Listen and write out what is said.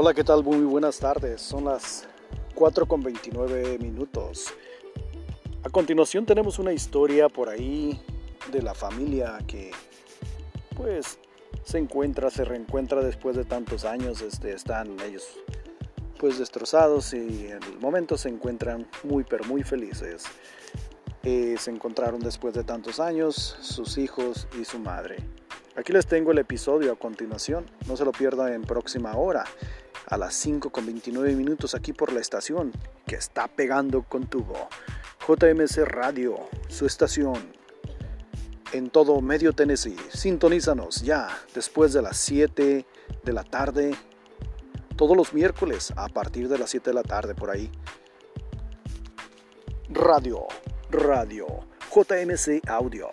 Hola, ¿qué tal? Muy buenas tardes. Son las 4 con 29 minutos. A continuación tenemos una historia por ahí de la familia que pues se encuentra, se reencuentra después de tantos años. Este, están ellos pues destrozados y en el momento se encuentran muy pero muy felices. Eh, se encontraron después de tantos años sus hijos y su madre. Aquí les tengo el episodio a continuación, no se lo pierdan en próxima hora a las 5 con 29 minutos aquí por la estación que está pegando con tubo. JMC Radio, su estación en todo medio Tennessee. Sintonízanos ya después de las 7 de la tarde, todos los miércoles a partir de las 7 de la tarde por ahí. Radio, radio, JMC Audio.